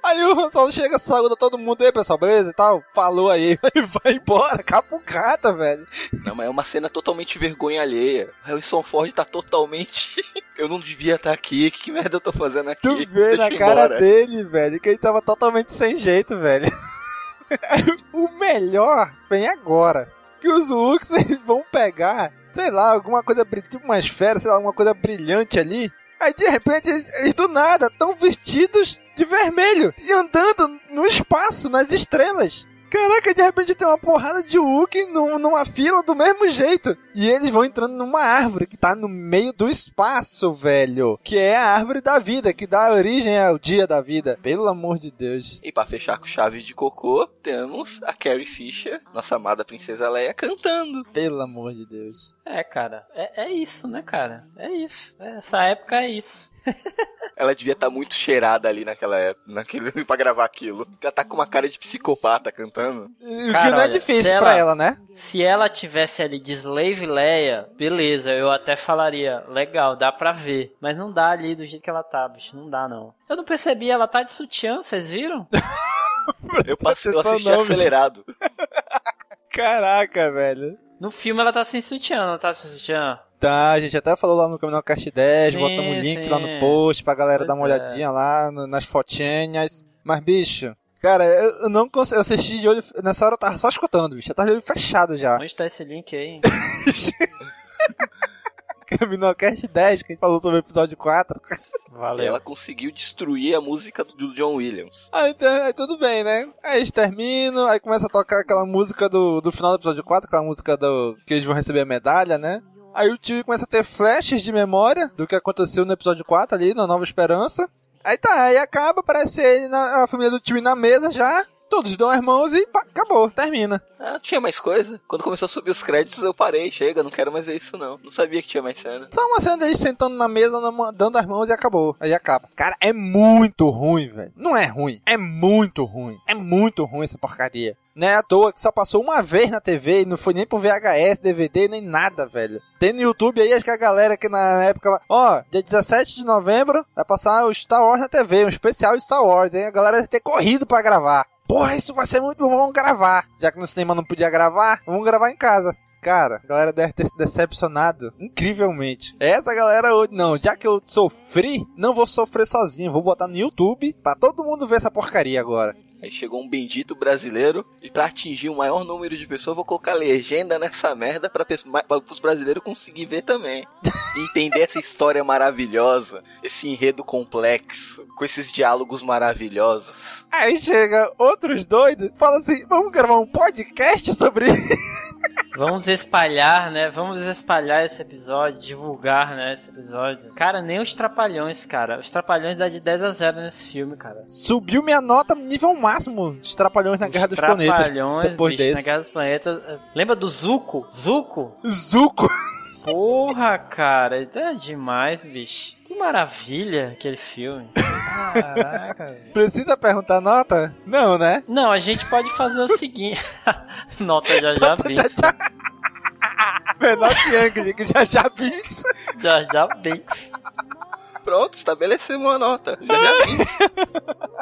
Aí o Han Solo chega, saúda todo mundo aí, pessoal, beleza e tal. Falou aí, e vai embora, capucata, velho. Não, mas é uma cena totalmente vergonha alheia. Harrison Ford tá totalmente. eu não devia estar aqui, que merda eu tô fazendo aqui? Tu vê na cara embora. dele, velho, que ele tava totalmente sem jeito, velho. o melhor vem agora. Que os Wooks vão pegar, sei lá, alguma coisa brilhante, tipo uma esfera, sei lá, alguma coisa brilhante ali. Aí de repente eles, do nada estão vestidos de vermelho e andando no espaço, nas estrelas. Caraca, de repente tem uma porrada de Wookiee num- numa fila do mesmo jeito. E eles vão entrando numa árvore que tá no meio do espaço, velho. Que é a árvore da vida, que dá origem ao dia da vida. Pelo amor de Deus. E pra fechar com chave de cocô, temos a Carrie Fisher, nossa amada princesa Leia, cantando. Pelo amor de Deus. É, cara. É, é isso, né, cara? É isso. Essa época é isso. Ela devia estar muito cheirada ali naquela época, naquele, pra gravar aquilo. Ela tá com uma cara de psicopata cantando. O que não é olha, difícil se pra ela, né? Se ela tivesse ali de Slave Leia, beleza, eu até falaria, legal, dá pra ver. Mas não dá ali do jeito que ela tá, bicho, não dá não. Eu não percebi, ela tá de sutiã, vocês viram? Eu, passei, eu assisti Não, acelerado. Caraca, velho. No filme ela tá sem sutiã, não tá sem sutiã? Tá, a gente até falou lá no Caminhão Cast 10, Sim, botamos o link sim. lá no post pra galera Pois dar uma é. olhadinha lá no- nas fotinhas. Mas, bicho, cara, eu, eu não consigo. Eu assisti de olho. Nessa hora eu tava só escutando, bicho. Eu tava de olho fechado já. Onde tá esse link aí? Caminhão Cast 10, que a gente falou sobre o episódio 4. Valeu. Ela conseguiu destruir a música do John Williams. Aí, então, aí tudo bem, né? Aí eles terminam, aí começa a tocar aquela música do, do final do episódio 4, aquela música do que eles vão receber a medalha, né? Aí o tio começa a ter flashes de memória do que aconteceu no episódio 4 ali, na Nova Esperança. Aí tá, aí acaba, aparece ele, na, a família do tio na mesa já, todos dão as mãos e pá, acabou, termina. Ah, tinha mais coisa? Quando começou a subir os créditos, eu parei. Chega, não quero mais ver isso não. Não sabia que tinha mais cena. Só uma cena deles sentando na mesa, dando as mãos e acabou. Aí acaba. Cara, é muito ruim, velho. Não é ruim, é muito ruim. É muito ruim essa porcaria. Não é à toa que só passou uma vez na TV e não foi nem por VHS, DVD, nem nada, velho. Tem no YouTube aí, acho que a galera que na época, ó, dia 17 de novembro vai passar o Star Wars na TV, um especial de Star Wars. Aí a galera deve ter corrido pra gravar. Porra, isso vai ser muito bom, vamos gravar. Já que no cinema não podia gravar, vamos gravar em casa. Cara, a galera deve ter se decepcionado incrivelmente. Essa galera hoje, não, já que eu sofri, não vou sofrer sozinho. Vou botar no YouTube pra todo mundo ver essa porcaria agora. Aí chegou um bendito brasileiro e pra atingir o maior número de pessoas, vou colocar legenda nessa merda pra os brasileiros conseguir ver também. Entender essa história maravilhosa, esse enredo complexo, com esses diálogos maravilhosos. Aí chega outros doidos, fala assim: vamos gravar um podcast sobre Vamos espalhar, né? Vamos espalhar esse episódio, divulgar, né, esse episódio. Cara, nem os Trapalhões, cara. Os Trapalhões dá de 10 a 0 nesse filme, cara. Subiu minha nota nível máximo de Trapalhões na Guerra dos Planetas. Trapalhões, Depois bicho, na. Guerra dos Planetas. Lembra do Zuko? Zuko? Zuko! Porra, cara, é demais, bicho. Que maravilha aquele filme. Caraca. Precisa perguntar nota? Não, né? Não, a gente pode fazer o seguinte. Nota já já Binks. Menor que Ang, que já já Binks. Já já Binks. Pronto, estabelecemos uma nota. Já já vi.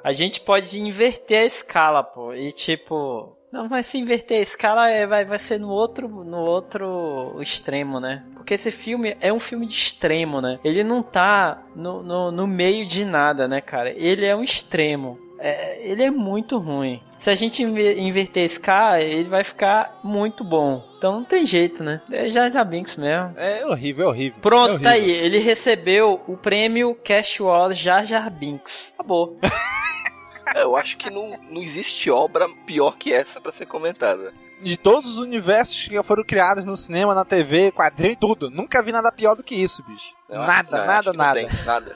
A gente pode inverter a escala, pô. E tipo. Não, mas se inverter a escala é, vai, vai ser no outro, no outro extremo, né? Porque esse filme é um filme de extremo, né? Ele não tá no, no, no meio de nada, né, cara? Ele é um extremo. É, ele é muito ruim. Se a gente inver- inverter a escala, ele vai ficar muito bom. Então não tem jeito, né? É já já Binks mesmo. É horrível, é horrível. Pronto, É tá aí. horrível. Ele recebeu o prêmio Cash Wars Jar Jar Binks. Acabou. É, Eu acho que não, não existe obra pior que essa pra ser comentada. De todos os universos que já foram criados no cinema, na TV, quadrinho e tudo. Nunca vi nada pior do que isso, bicho. Eu nada, não, nada, nada. Tem, nada.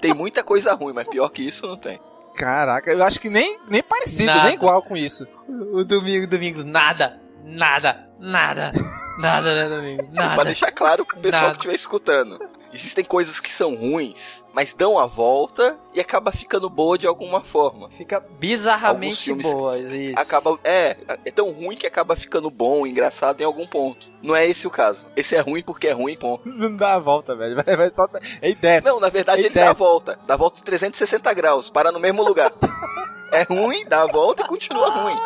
Tem muita coisa ruim, mas pior que isso não tem. Caraca, eu acho que nem, nem parecido, Nada. nem igual com isso. O domingo, domingo, nada, nada, nada, nada, né, domingo? Pra Nada. deixar claro pro pessoal Nada. que estiver escutando. Existem coisas que são ruins, mas dão a volta e acaba ficando boa de alguma forma. Fica bizarramente boa. Isso. Acaba, é, é tão ruim que acaba ficando bom, engraçado em algum ponto. Não é esse o caso. Esse é ruim porque é ruim, ponto. Não dá a volta, velho. Vai, vai só. Ele desce. Não, na verdade Ele ele, dá a volta. Dá a volta de 360 graus, para no mesmo lugar. É ruim, dá a volta e continua ruim.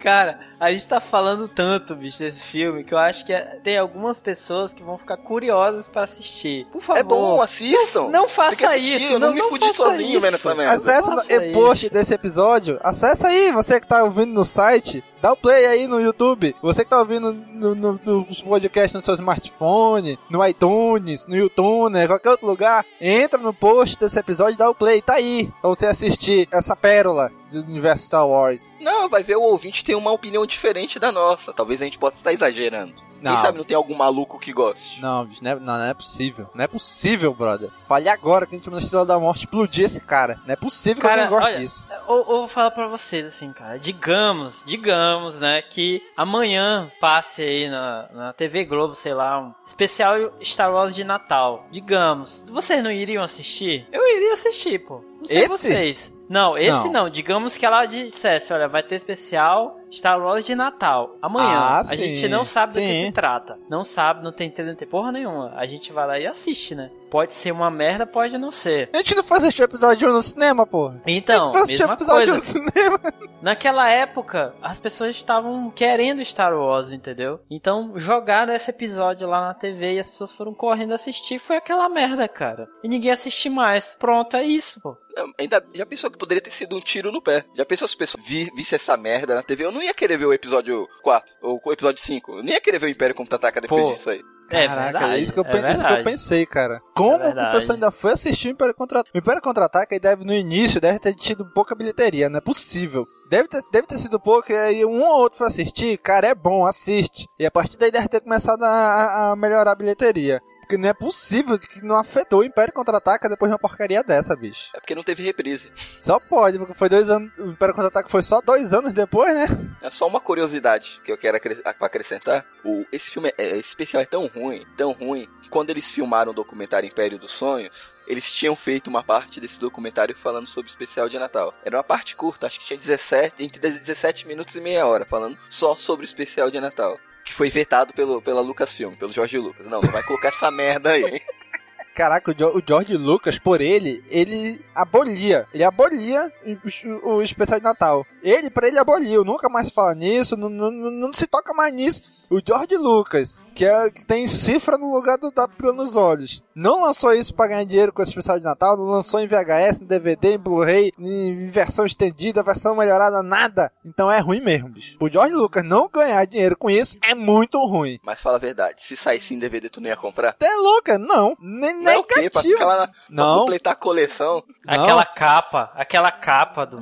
Cara, a gente tá falando tanto, bicho, desse filme, que eu acho que é- tem algumas pessoas que vão ficar curiosas pra assistir. Por favor. É bom, assistam. Não, não faça assistir, isso. eu não me fudi sozinho vendo essa merda. Acessa no post isso. desse episódio. Acessa aí, você que tá ouvindo no site. Dá o play aí no YouTube. Você que tá ouvindo no, no, no podcast no seu smartphone, no iTunes, no YouTube, qualquer outro lugar. Entra no post desse episódio e dá o play. Tá aí pra você assistir essa pérola do universo Star Wars. Não, vai ver o ouvinte tem uma opinião diferente da nossa. Talvez a gente possa estar exagerando. Não. Quem sabe não tem algum maluco que goste. Não, bicho, não é, não, não é possível. Não é possível, brother. Fale agora que a gente na Estrela da Morte explodir esse cara. Não é possível que Cara, alguém goste olha, disso. Eu, eu vou falar pra vocês assim, cara. Digamos, digamos, né, que amanhã passe aí na, na TV Globo, sei lá, um especial Star Wars de Natal. Digamos. Vocês não iriam assistir? Eu iria assistir, pô. Não sei Esse? vocês. Não, esse Não. não. Digamos que ela dissesse, olha, vai ter especial Star Wars de Natal. Amanhã. Ah, a sim, gente não sabe do que sim. Trata. Não sabe, não tem treino, não tem porra nenhuma. A gente vai lá e assiste, né? Pode ser uma merda, pode não ser. A gente não assistir o episódio 1 no cinema, porra. Então, a gente mesma episódio 1 coisa. no cinema. Naquela época, as pessoas estavam querendo Star Wars, entendeu? Então, jogaram esse episódio lá na TV e as pessoas foram correndo assistir. Foi aquela merda, cara. E ninguém assiste mais. Pronto, é isso, pô. Não, Ainda, já pensou que poderia ter sido um tiro no pé? Já pensou se as pessoas vi, visse essa merda na TV? Eu não ia querer ver o episódio 4 ou o episódio 5. Eu não ia querer ver o Império Contra-Ataca depois Pô. disso aí. É Caraca, verdade, é isso que eu, é isso que eu pensei, cara. Como que o pessoal ainda foi assistir o Império Contra-Ataque? O Império Contra-Ataque aí deve, no início, deve ter tido pouca bilheteria, não é possível. Deve ter, deve ter sido pouco, e aí um ou outro foi assistir, cara, é bom, assiste. E a partir daí deve ter começado a- a melhorar a bilheteria. Porque não é possível que não afetou o Império Contra-Ataca depois de uma porcaria dessa, bicho. É porque não teve reprise. Só pode, porque foi dois anos. O Império Contra-Ataque foi só dois anos depois, né? É só uma curiosidade que eu quero acrescentar. O, esse filme, é, esse especial é tão ruim, tão ruim, que quando eles filmaram o documentário Império dos Sonhos, eles tinham feito uma parte desse documentário falando sobre o especial de Natal. Era uma parte curta, acho que tinha 17, entre 17 minutos e meia hora, falando só sobre o especial de Natal. Que foi vetado pelo, pela Lucasfilm, pelo Jorge Lucas. Não, não vai colocar essa merda aí. Caraca, o, George Lucas, por ele, ele abolia. Ele abolia o, o especial de Natal. Ele, pra ele, aboliu. Nunca mais fala nisso, não, não, se toca mais nisso. O George Lucas, que, é, que tem cifra no lugar do da nos olhos, não lançou isso pra ganhar dinheiro com esse especial de Natal, não lançou em VHS, em DVD, em Blu-ray, em versão estendida, versão melhorada, nada. Então é ruim mesmo, bicho. O George Lucas não ganhar dinheiro com isso é muito ruim. Mas fala a verdade, se saísse em DVD tu não ia comprar? Você é louca? Não. Nem Não é o quê? Pra, Não. completar a coleção? Não. Aquela capa, aquela capa do.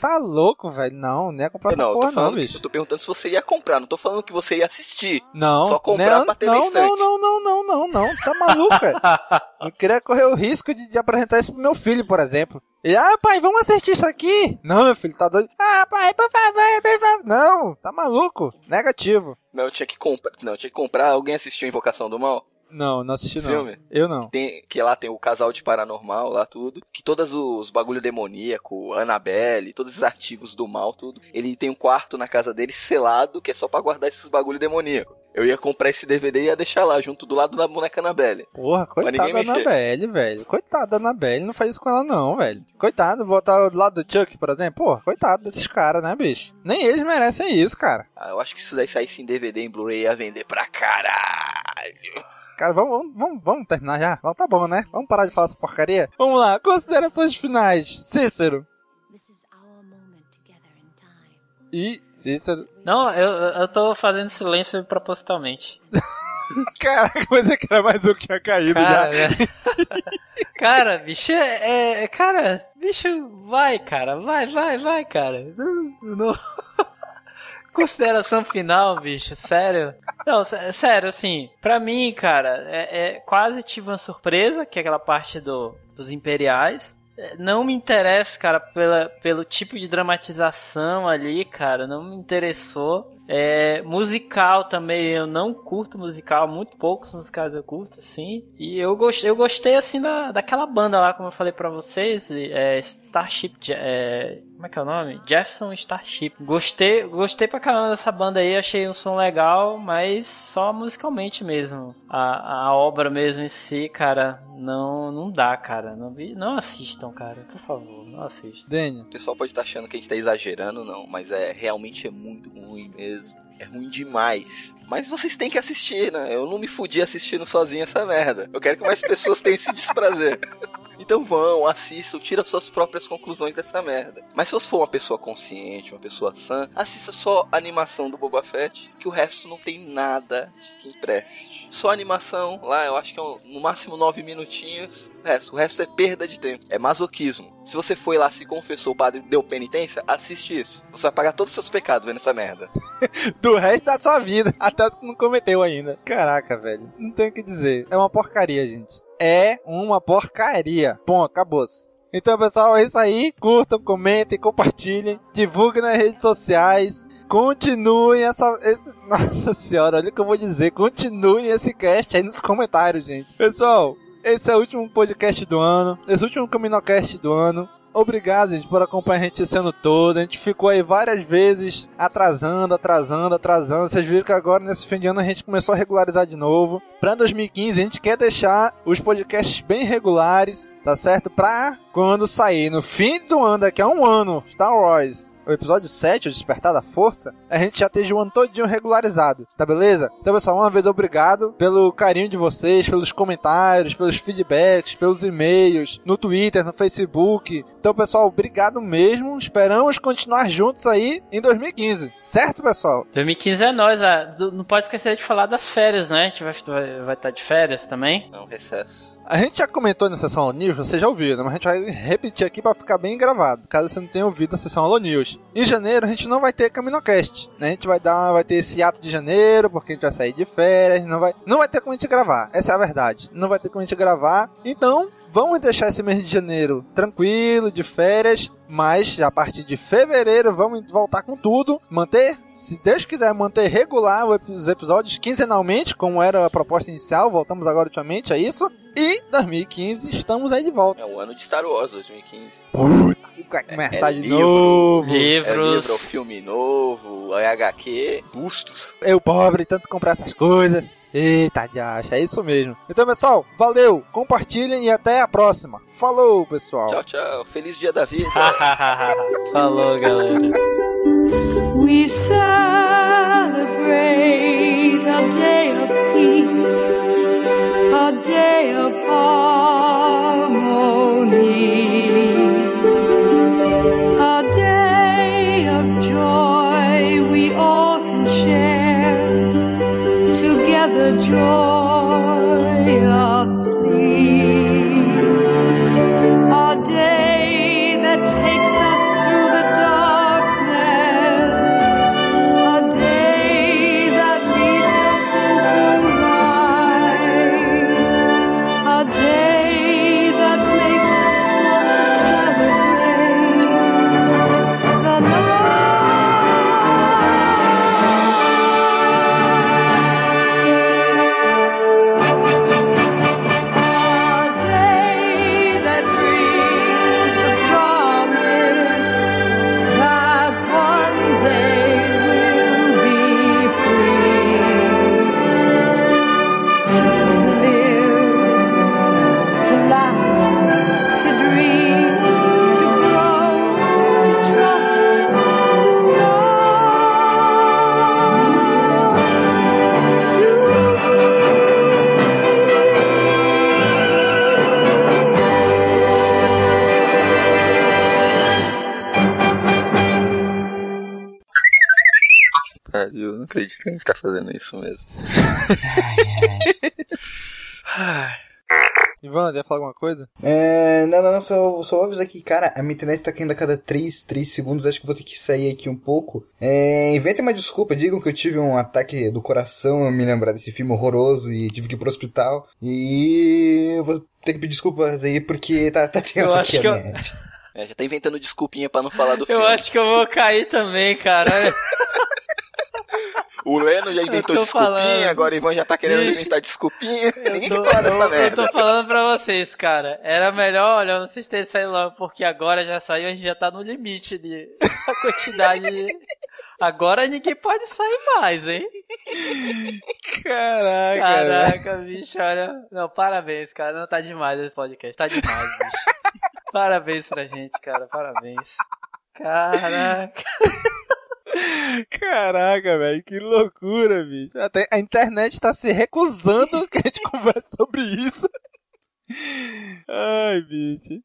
Tá louco, velho? Não, não ia comprar essa Não, eu porra tô falando, não, bicho. eu tô perguntando se você ia comprar, não tô falando que você ia assistir. Não. Só comprar não, pra ter na não, não, não, não, não, não, não. Tá maluca? eu queria correr o risco de, de apresentar isso pro meu filho, por exemplo. Ele, ah, pai, vamos assistir isso aqui. Não, meu filho, tá doido. Ah, pai, por favor, por favor. Não, tá maluco. Negativo. Não, eu tinha que comprar. Não, tinha que comprar. Alguém assistiu Invocação do Mal? Não, não assisti não. Filme? Eu não. Tem, que lá tem o casal de paranormal, lá tudo. Que todos os bagulho demoníaco, Annabelle, todos os artigos do mal, tudo. Ele tem um quarto na casa dele selado, que é só pra guardar esses bagulho demoníaco. Eu ia comprar esse DVD e ia deixar lá, junto do lado da boneca Annabelle. Porra, coitada da mexer. Annabelle, velho. Coitada da Annabelle, não faz isso com ela não, velho. Coitado, botar do lado do Chuck, por exemplo. Porra, coitado desses caras, né, bicho? Nem eles merecem isso, cara. Ah, eu acho que se isso daí saísse em DVD, em Blu-ray, ia vender pra caralho. Cara, vamos, vamos, vamos, vamos terminar já? Vamos, tá bom, né? Vamos parar de falar essa porcaria? Vamos lá, considerações finais. Cícero. E Cícero. Não, eu, eu tô fazendo silêncio propositalmente. Caraca, mas é que era mais um que tinha caído Cara, já. cara, bicho, é, é- Cara, bicho, vai, cara, vai, vai, vai, cara. Não- não- Consideração final, bicho, sério. Não, sé- sério, assim, pra mim, cara, é, é- quase tive uma surpresa, que é aquela parte do, dos imperiais. Não me interessa, cara, pela, pelo tipo de dramatização ali, cara, não me interessou. É, musical também, eu não curto musical, muito poucos musicais eu curto, assim. E eu gostei, eu gostei assim, da, daquela banda lá, como eu falei pra vocês, é, Starship, é, como é que é o nome? Jefferson Starship. Gostei, gostei pra caramba dessa banda aí, achei um som legal, mas só musicalmente mesmo. A, a obra mesmo em si, cara, não não dá, cara. Não, não assistam, cara, por favor, não assistam. Daniel. O pessoal pode estar achando que a gente tá exagerando, não, mas é realmente é muito ruim mesmo. É ruim demais. Mas vocês têm que assistir, né? Eu não me fudi assistindo sozinho essa merda. Eu quero que mais pessoas tenham esse desprazer. Então vão, assistam, tiram suas próprias conclusões dessa merda. Mas se você for uma pessoa consciente, uma pessoa sã, assista só a animação do Boba Fett, que o resto não tem nada que empreste. Só a animação, lá eu acho que é no máximo nove minutinhos. O resto, o resto é perda de tempo, é masoquismo. Se você foi lá, se confessou, o padre deu penitência, assiste isso. Você vai pagar todos os seus pecados vendo essa merda. Do resto da sua vida, até que não cometeu ainda. Caraca, velho, não tem o que dizer. É uma porcaria, gente é uma porcaria. Bom, acabou-se. Então, pessoal, é isso aí. Curtam, comentem, compartilhem, divulguem nas redes sociais. Continuem essa. Esse, nossa senhora, olha o que eu vou dizer. Continuem esse cast aí nos comentários, gente. Pessoal, esse é o último podcast do ano. Esse é o último Caminocast do ano. Obrigado, gente, por acompanhar a gente esse ano todo. A gente ficou aí várias vezes atrasando, atrasando, atrasando. Vocês viram que agora, nesse fim de ano, a gente começou a regularizar de novo. Pra 2015, a gente quer deixar os podcasts bem regulares, tá certo? Pra quando sair no fim do ano, daqui a um ano, Star Wars o episódio 7, o Despertar da Força, a gente já esteja o ano todinho regularizado, tá beleza? Então, pessoal, uma vez obrigado pelo carinho de vocês, pelos comentários, pelos feedbacks, pelos e-mails, no Twitter, no Facebook. Então, pessoal, obrigado mesmo. Esperamos continuar juntos aí em 2015, certo, pessoal? 2015 é nós, ah, não pode esquecer de falar das férias, né? A gente vai, vai, vai estar de férias também. Não, recesso. A gente já comentou na sessão Alô News, você já ouviu, né? mas a gente vai repetir aqui para ficar bem gravado, caso você não tenha ouvido a sessão Alô News. Em janeiro a gente não vai ter Caminocast, né? A gente vai dar, vai ter esse ato de janeiro, porque a gente vai sair de férias, não vai, não vai ter como a gente gravar. Essa é a verdade. Não vai ter como a gente gravar. Então, vamos deixar esse mês de janeiro tranquilo, de férias, mas a partir de fevereiro vamos voltar com tudo, manter, se Deus quiser, manter regular os episódios quinzenalmente, como era a proposta inicial, voltamos agora ultimamente a isso. E 2015 estamos aí de volta. É o ano de Star Wars 2015. Puta, começar é, de livro, novo. Livros. É livro, filme novo, é HQ, bustos. Eu pobre, tanto comprar essas coisas. Eita, de acha, é isso mesmo. Então, pessoal, valeu, compartilhem e até a próxima. Falou, pessoal. Tchau, tchau. Feliz dia da vida. Falou, galera. We celebrate a day of peace, a day of harmony, the joy. Acredito que a gente tá fazendo isso mesmo. Ivan, quer falar alguma coisa? É, não, não, não, só, só vou avisar aqui, cara, a minha internet tá caindo a cada 3, 3 segundos, acho que vou ter que sair aqui um pouco. É, inventem uma desculpa, digam que eu tive um ataque do coração, eu me lembrar desse filme horroroso e tive que ir pro hospital. E eu vou ter que pedir desculpas aí porque tá, tá tenso Eu aqui acho a que eu- minha net. É, já tá inventando desculpinha pra não falar do Eu filme. acho que eu vou cair também, cara. O Leno já inventou desculpinha, falando. agora o Ivan já tá querendo Bicho, inventar desculpinha. Ninguém tô- fala dessa eu, eu merda. tô falando pra vocês, cara. Era melhor, olha, não sei se tem sair logo, porque agora já saiu, a gente já tá no limite de a quantidade. de- Agora ninguém pode sair mais, hein? Caraca, Caraca, bicho, olha. Não, parabéns, cara. Não tá demais esse podcast. Tá demais, bicho. Parabéns pra gente, cara. Parabéns. Caraca. Caraca, velho, que loucura, bicho. Até a internet tá se recusando que a gente converse sobre isso. Ai, bicho.